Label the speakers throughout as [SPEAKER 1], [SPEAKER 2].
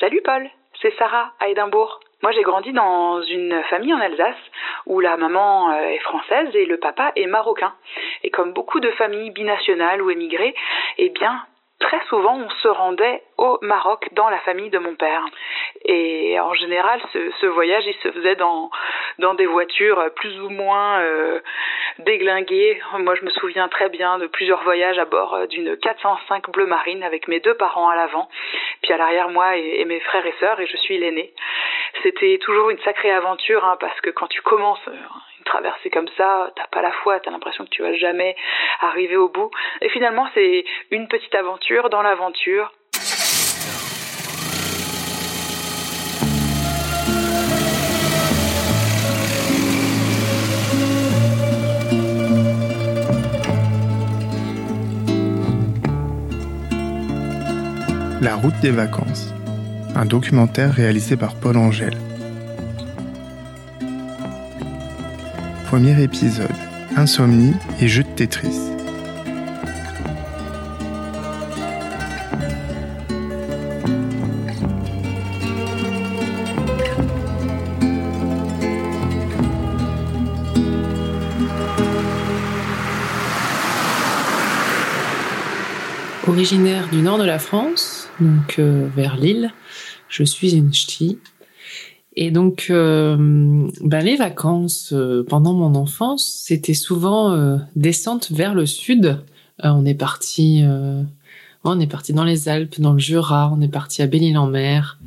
[SPEAKER 1] Salut Paul, c'est Sarah à Édimbourg. Moi j'ai grandi dans une famille en Alsace où la maman euh, est française et le papa est marocain. Et comme beaucoup de familles binationales ou émigrées, eh bien très souvent, on se rendait au Maroc dans la famille de mon père. Et en général, ce, voyage, il se faisait dans, des voitures plus ou moins euh, déglinguées. Moi, je me souviens très bien de plusieurs voyages à bord d'une 405 bleu marine avec mes deux parents à l'avant, puis à l'arrière, moi et, mes frères et sœurs, et je suis l'aîné. C'était toujours une sacrée aventure, hein, parce que quand tu commences traverser comme ça, t'as pas la foi, t'as l'impression que tu vas jamais arriver au bout. Et finalement, c'est une petite aventure dans l'aventure.
[SPEAKER 2] La route des vacances, un documentaire réalisé par Paul Angèle. Premier épisode Insomnie et jeu de Tetris.
[SPEAKER 3] Originaire du nord de la France, donc euh, vers Lille, je suis une ch'ti et donc, ben les vacances euh, pendant mon enfance, c'était souvent descente vers le sud. on est parti, on est parti dans les Alpes, dans le Jura, on est parti à Belle-Île-en-Mer,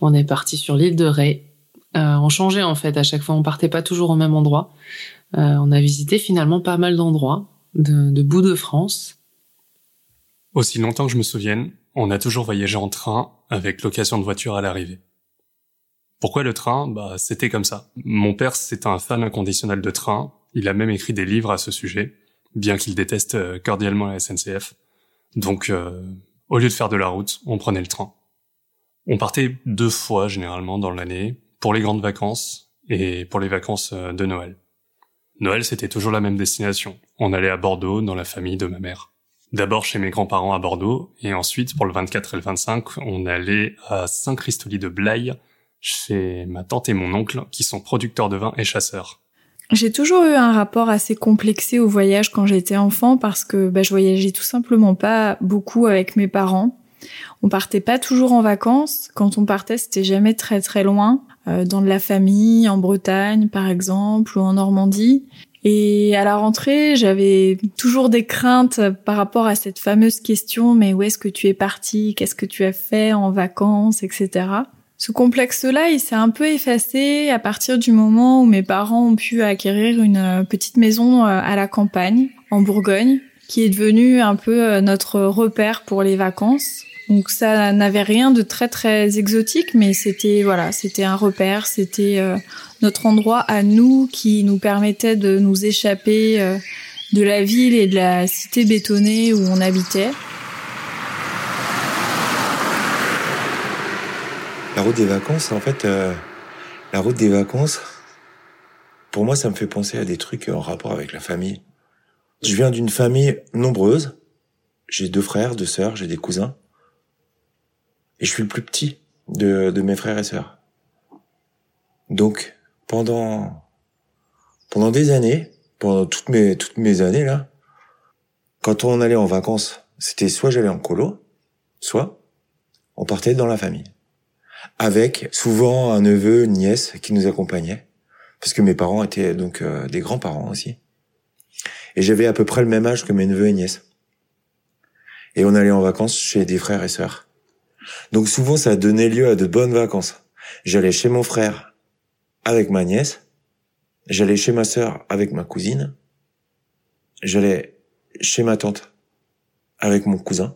[SPEAKER 3] on est parti sur l'île de Ré. on changeait en fait à chaque fois, on partait pas toujours au même endroit. on a visité finalement pas mal d'endroits de, de bout de France.
[SPEAKER 4] Aussi longtemps que je me souvienne, on a toujours voyagé en train avec location de voiture à l'arrivée. Pourquoi le train? Bah, c'était comme ça. Mon père, c'est un fan inconditionnel de train. Il a même écrit des livres à ce sujet, bien qu'il déteste euh, cordialement la SNCF. Donc, euh, au lieu de faire de la route, on prenait le train. On partait deux fois généralement dans l'année, pour les grandes vacances et pour les vacances euh, de Noël. Noël, c'était toujours la même destination. On allait à Bordeaux dans la famille de ma mère. D'abord chez mes grands-parents à Bordeaux, et ensuite, pour le 24 et le 25, on allait à Saint-Christoli de Blaye, chez ma tante et mon oncle qui sont producteurs de vin et chasseurs.
[SPEAKER 5] J'ai toujours eu un rapport assez complexé au voyage quand j'étais enfant parce que bah, je voyageais tout simplement pas beaucoup avec mes parents. On partait pas toujours en vacances. Quand on partait, c'était jamais très très loin, euh, dans de la famille, en Bretagne par exemple, ou en Normandie. Et à la rentrée, j'avais toujours des craintes par rapport à cette fameuse question, mais où est-ce que tu es parti? Qu'est-ce que tu as fait en vacances, etc. Ce complexe-là, il s'est un peu effacé à partir du moment où mes parents ont pu acquérir une euh, petite maison euh, à la campagne, en Bourgogne, qui est devenue un peu euh, notre repère pour les vacances. Donc ça n'avait rien de très très exotique, mais c'était voilà, c'était un repère, c'était notre endroit à nous qui nous permettait de nous échapper de la ville et de la cité bétonnée où on habitait.
[SPEAKER 6] La route des vacances, en fait, euh, la route des vacances, pour moi, ça me fait penser à des trucs en rapport avec la famille. Je viens d'une famille nombreuse. J'ai deux frères, deux sœurs, j'ai des cousins. Et je suis le plus petit de, mes frères et sœurs. Donc, pendant, pendant des années, pendant toutes mes, toutes mes années, là, quand on allait en vacances, c'était soit j'allais en colo, soit on partait dans la famille avec souvent un neveu, une nièce qui nous accompagnait, parce que mes parents étaient donc euh, des grands-parents aussi. Et j'avais à peu près le même âge que mes neveux et nièces. Et on allait en vacances chez des frères et sœurs. Donc souvent ça donnait lieu à de bonnes vacances. J'allais chez mon frère avec ma nièce, j'allais chez ma sœur avec ma cousine, j'allais chez ma tante avec mon cousin.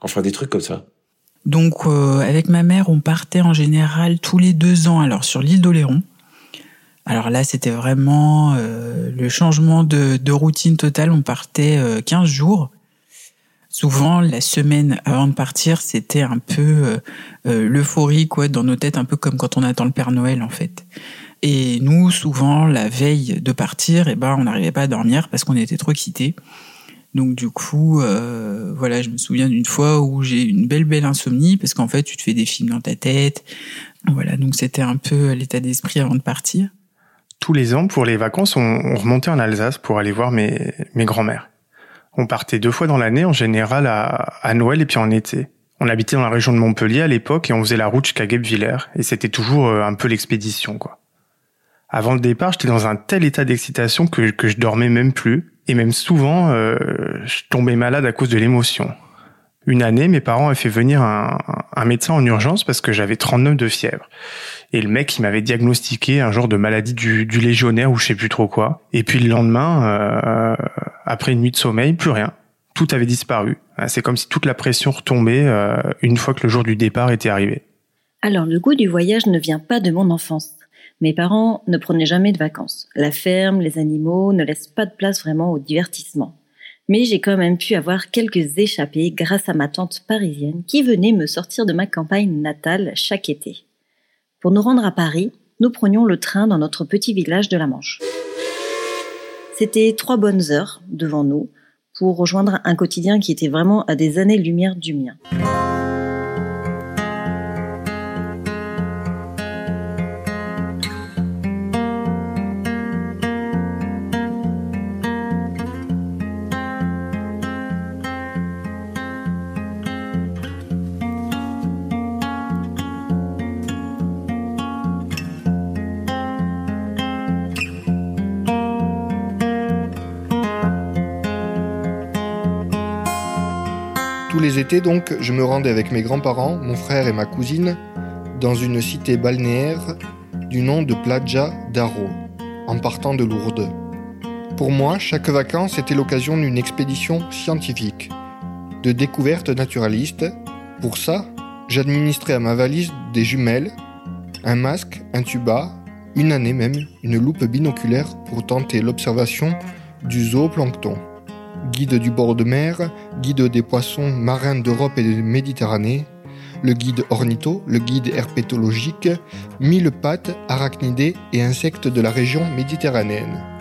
[SPEAKER 6] Enfin des trucs comme ça.
[SPEAKER 7] Donc euh, avec ma mère, on partait en général tous les deux ans alors sur l'île d'Oléron. Alors là, c'était vraiment euh, le changement de, de, routine totale. On partait euh, 15 jours. Souvent, la semaine avant de partir, c'était un peu euh, l'euphorie quoi dans nos têtes, un peu comme quand on attend le Père Noël en fait. Et nous, souvent, la veille de partir, eh ben, on n'arrivait pas à dormir parce qu'on était trop excités. Donc du coup, euh, voilà, je me souviens d'une fois où j'ai une belle belle insomnie parce qu'en fait, tu te fais des films dans ta tête. Voilà, donc c'était un peu l'état d'esprit avant de partir.
[SPEAKER 2] Tous les ans, pour les vacances, on, remontait en Alsace pour aller voir mes, mes grands-mères. On partait deux fois dans l'année, en général à, Noël et puis en été. On habitait dans la région de Montpellier à l'époque et on faisait la route jusqu'à Guebwiller. Et c'était toujours euh, un peu l'expédition, quoi. Avant le départ, j'étais dans un tel état d'excitation que, je dormais même plus. Et même souvent, euh, je tombais malade à cause de l'émotion. Une année, mes parents avaient fait venir un, médecin en urgence parce que j'avais 39 de fièvre. Et le mec, il m'avait diagnostiqué un genre de maladie du, du, légionnaire ou je sais plus trop quoi. Et puis le lendemain, euh, après une nuit de sommeil, plus rien. Tout avait disparu. C'est comme si toute la pression retombait euh, une fois que le jour du départ était arrivé.
[SPEAKER 8] Alors le goût du voyage ne vient pas de mon enfance. Mes parents ne prenaient jamais de vacances. La ferme, les animaux ne laissent pas de place vraiment au divertissement. Mais j'ai quand même pu avoir quelques échappées grâce à ma tante parisienne qui venait me sortir de ma campagne natale chaque été. Pour nous rendre à Paris, nous prenions le train dans notre petit village de la Manche. C'était trois bonnes heures devant nous pour rejoindre un quotidien qui était vraiment à des années-lumière du mien.
[SPEAKER 9] Les étés donc, je me rendais avec mes grands-parents, mon frère et ma cousine, dans une cité balnéaire du nom de Playa d'Aro, en partant de Lourdes. Pour moi, chaque vacance était l'occasion d'une expédition scientifique, de découverte naturaliste. Pour ça, j'administrais à ma valise des jumelles, un masque, un tuba, une année même, une loupe binoculaire pour tenter l'observation du zooplancton guide du bord de mer, guide des poissons marins d'Europe et de Méditerranée, le guide ornitho, le guide herpétologique, mille pattes, arachnidés et insectes de la région méditerranéenne.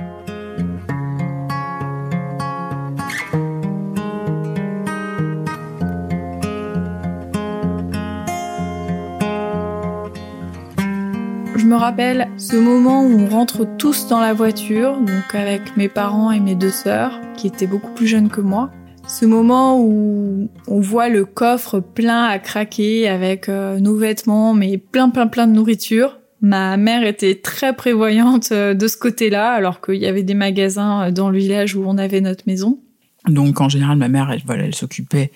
[SPEAKER 5] Rappelle ce moment où on rentre tous dans la voiture, donc avec mes parents et mes deux sœurs, qui étaient beaucoup plus jeunes que moi. Ce moment où on voit le coffre plein à craquer avec euh, nos vêtements, mais plein plein plein de nourriture. Ma mère était très prévoyante euh, de ce côté-là, alors qu'il y avait des magasins euh, dans le village où on avait notre maison.
[SPEAKER 7] Donc en général, ma mère, elle, voilà, elle s'occupait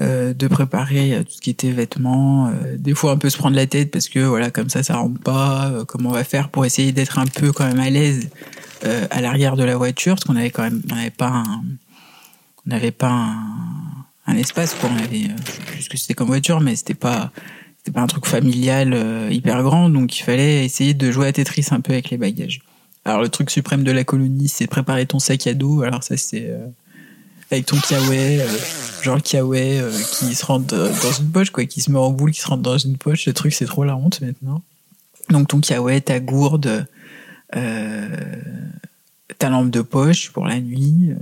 [SPEAKER 7] euh, de préparer euh, tout ce qui était vêtements. Euh, des fois, un peu se prendre la tête parce que voilà, comme ça, ça rentre pas. Euh, comment on va faire pour essayer d'être un peu quand même à l'aise à l'arrière de la voiture, parce qu'on avait quand même, on n'avait pas un, on n'avait pas un, un, espace quoi. On avait, je plus ce que c'était comme voiture, mais c'était pas, c'était pas un truc familial hyper grand, donc il fallait essayer de jouer à Tetris un peu avec les bagages. Alors le truc suprême de la colonie, c'est préparer ton sac à dos. Alors ça, c'est avec ton kiawe, euh, genre kiawe euh, qui se rentre euh, dans une poche, quoi, qui se met en boule, qui se rentre dans une poche. Le truc, c'est trop la honte maintenant. Donc ton kiawe, ta gourde, ta lampe de poche pour la nuit.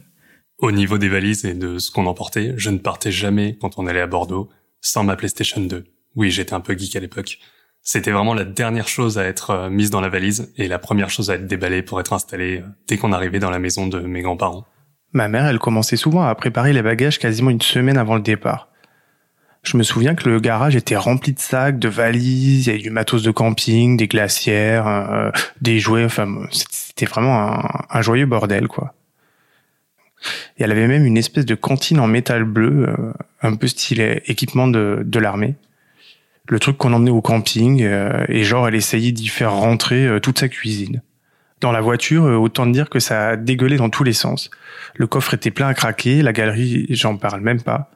[SPEAKER 4] Au niveau des valises et de ce qu'on emportait, je ne partais jamais quand on allait à Bordeaux sans ma PlayStation 2. Oui, j'étais un peu geek à l'époque. C'était vraiment la dernière chose à être mise dans la valise et la première chose à être déballée pour être installée dès qu'on arrivait dans la maison de mes grands-parents.
[SPEAKER 2] Ma mère, elle commençait souvent à préparer les bagages quasiment une semaine avant le départ. Je me souviens que le garage était rempli de sacs, de valises, il y avait du matos de camping, des glacières, euh, des jouets, enfin, c'était vraiment un, joyeux bordel, quoi. Et elle avait même une espèce de cantine en métal bleu, euh, un peu stylé équipement de, de l'armée. Le truc qu'on emmenait au camping, euh, et genre elle essayait d'y faire rentrer toute sa cuisine. Dans la voiture, euh, autant dire que ça a dégueulé dans tous les sens. Le coffre était plein à craquer, la galerie, j'en parle même pas.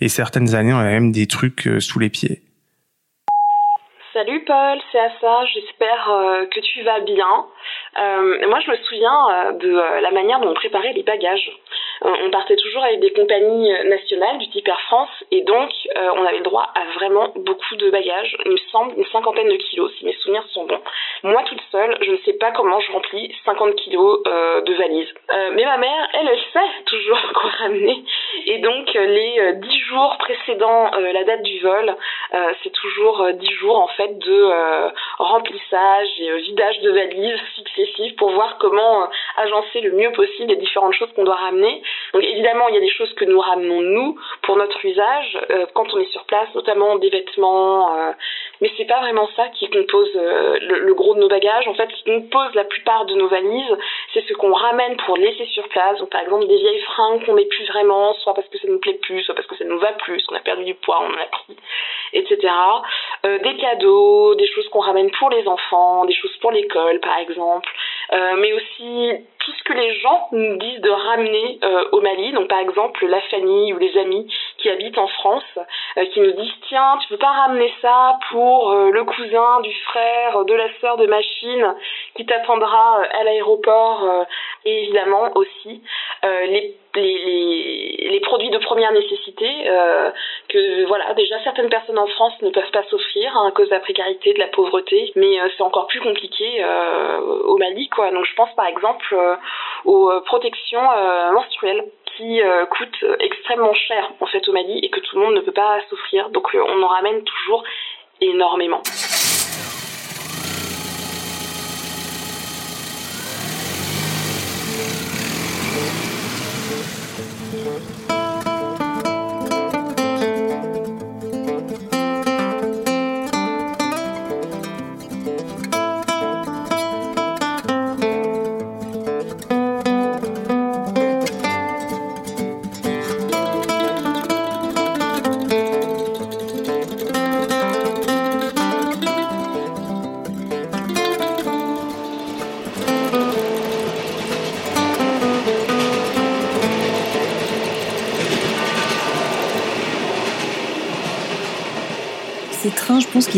[SPEAKER 2] Et certaines années, on a même des trucs euh, sous les pieds.
[SPEAKER 10] Salut Paul, c'est Assa, j'espère euh, que tu vas bien. moi je me souviens de la manière dont on préparait les bagages. On partait toujours avec des compagnies nationales du type Air France et donc on avait droit à vraiment beaucoup de bagages. Il me semble une cinquantaine de kilos si mes souvenirs sont bons. Moi toute seule, je ne sais pas comment je remplis 50 kilos de valises. mais ma mère, elle, elle sait toujours quoi ramener et donc les 10 jours précédant la date du vol, c'est toujours 10 jours en fait de remplissage et vidage de valises successifs pour voir comment agencer le mieux possible les différentes choses qu'on doit ramener. Donc évidemment, il y a des choses que nous ramenons nous pour notre usage euh, quand on est sur place, notamment des vêtements. Euh, mais c'est pas vraiment ça qui compose euh, le, gros de nos bagages. En fait, ce qui compose la plupart de nos valises, c'est ce qu'on ramène pour laisser sur place. Donc par exemple des vieilles fringues qu'on met plus vraiment, soit parce que ça nous plaît plus, soit parce que ça nous va plus, qu'on a perdu du poids, on en a pris, etc. des cadeaux, des choses qu'on ramène pour les enfants, des choses pour l'école par exemple, mais aussi tout ce que les gens nous disent de ramener euh, au Mali. Donc par exemple la famille ou les amis qui habitent en France, euh, qui nous disent tiens tu peux pas ramener ça pour euh, le cousin du frère de la sœur de machine qui t'attendra à l'aéroport et évidemment aussi les produits de première nécessité euh, que voilà déjà certaines personnes en France ne peuvent pas s'offrir hein, à cause de la précarité, de la pauvreté, mais euh, c'est encore plus compliqué euh, au Mali quoi. Donc je pense par exemple aux protections menstruelles qui coûtent extrêmement cher en fait au Mali et que tout le monde ne peut pas s'offrir. Donc on en ramène toujours énormément.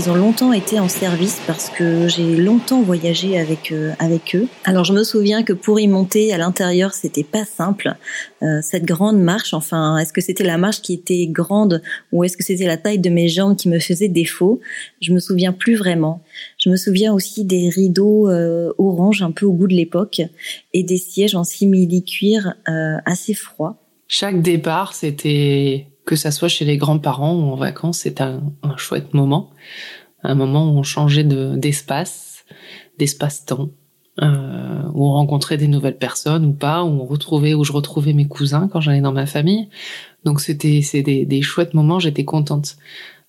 [SPEAKER 8] Qu'ils ont longtemps été en service parce que j'ai longtemps voyagé avec euh, avec eux. Alors je me souviens que pour y monter à l'intérieur, c'était pas simple. Euh, cette grande marche, enfin, est-ce que c'était la marche qui était grande ou est-ce que c'était la taille de mes jambes qui me faisait défaut? Je me souviens plus vraiment. Je me souviens aussi des rideaux euh, orange un peu au goût de l'époque et des sièges en simili-cuir assez froids.
[SPEAKER 3] Chaque départ, c'était que ça soit chez les grands-parents ou en vacances, c'est un, chouette moment, un moment où on changeait d'espace, d'espace-temps, euh, où on rencontrait des nouvelles personnes ou pas, où on retrouvait, où je retrouvais mes cousins quand j'allais dans ma famille. Donc c'était c'est des, des chouettes moments, j'étais contente.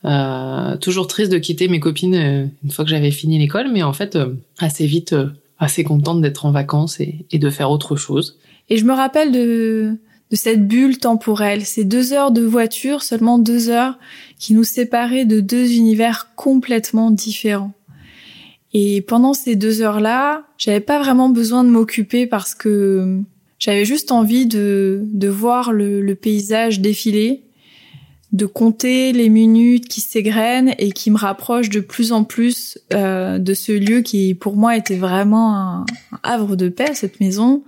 [SPEAKER 3] Euh, toujours triste de quitter mes copines euh, une fois que j'avais fini l'école, mais en fait assez vite, assez contente d'être en vacances et de faire autre chose.
[SPEAKER 5] Et je me rappelle de de cette bulle temporelle, ces deux heures de voiture, seulement deux heures, qui nous séparaient de deux univers complètement différents. Et pendant ces deux heures-là, j'avais pas vraiment besoin de m'occuper parce que j'avais juste envie de, de voir le, paysage défiler, de compter les minutes qui s'égrènent et qui me rapprochent de plus en plus euh, de ce lieu qui, pour moi, était vraiment un havre de paix, cette maison.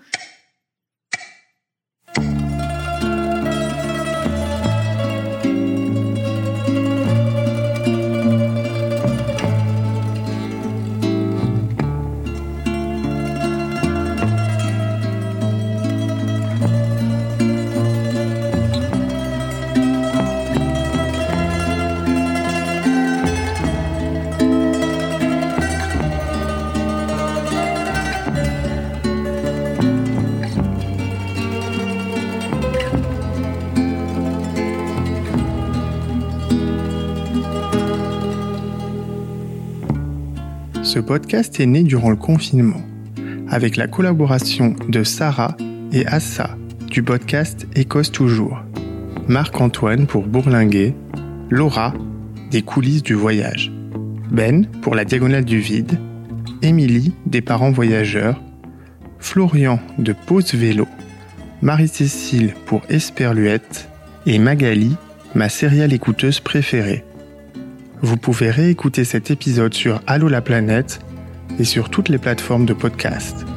[SPEAKER 2] Ce podcast est né durant le confinement, avec la collaboration de Sarah et Assa du podcast Écosse Toujours, Marc-Antoine pour Bourlinguer, Laura des coulisses du voyage, Ben pour la diagonale du vide, Émilie des parents voyageurs, Florian de Pause Vélo, Marie-Cécile pour Esperluette et Magali, ma céréale écouteuse préférée. Vous pouvez réécouter cet épisode sur Allo la planète et sur toutes les plateformes de podcast.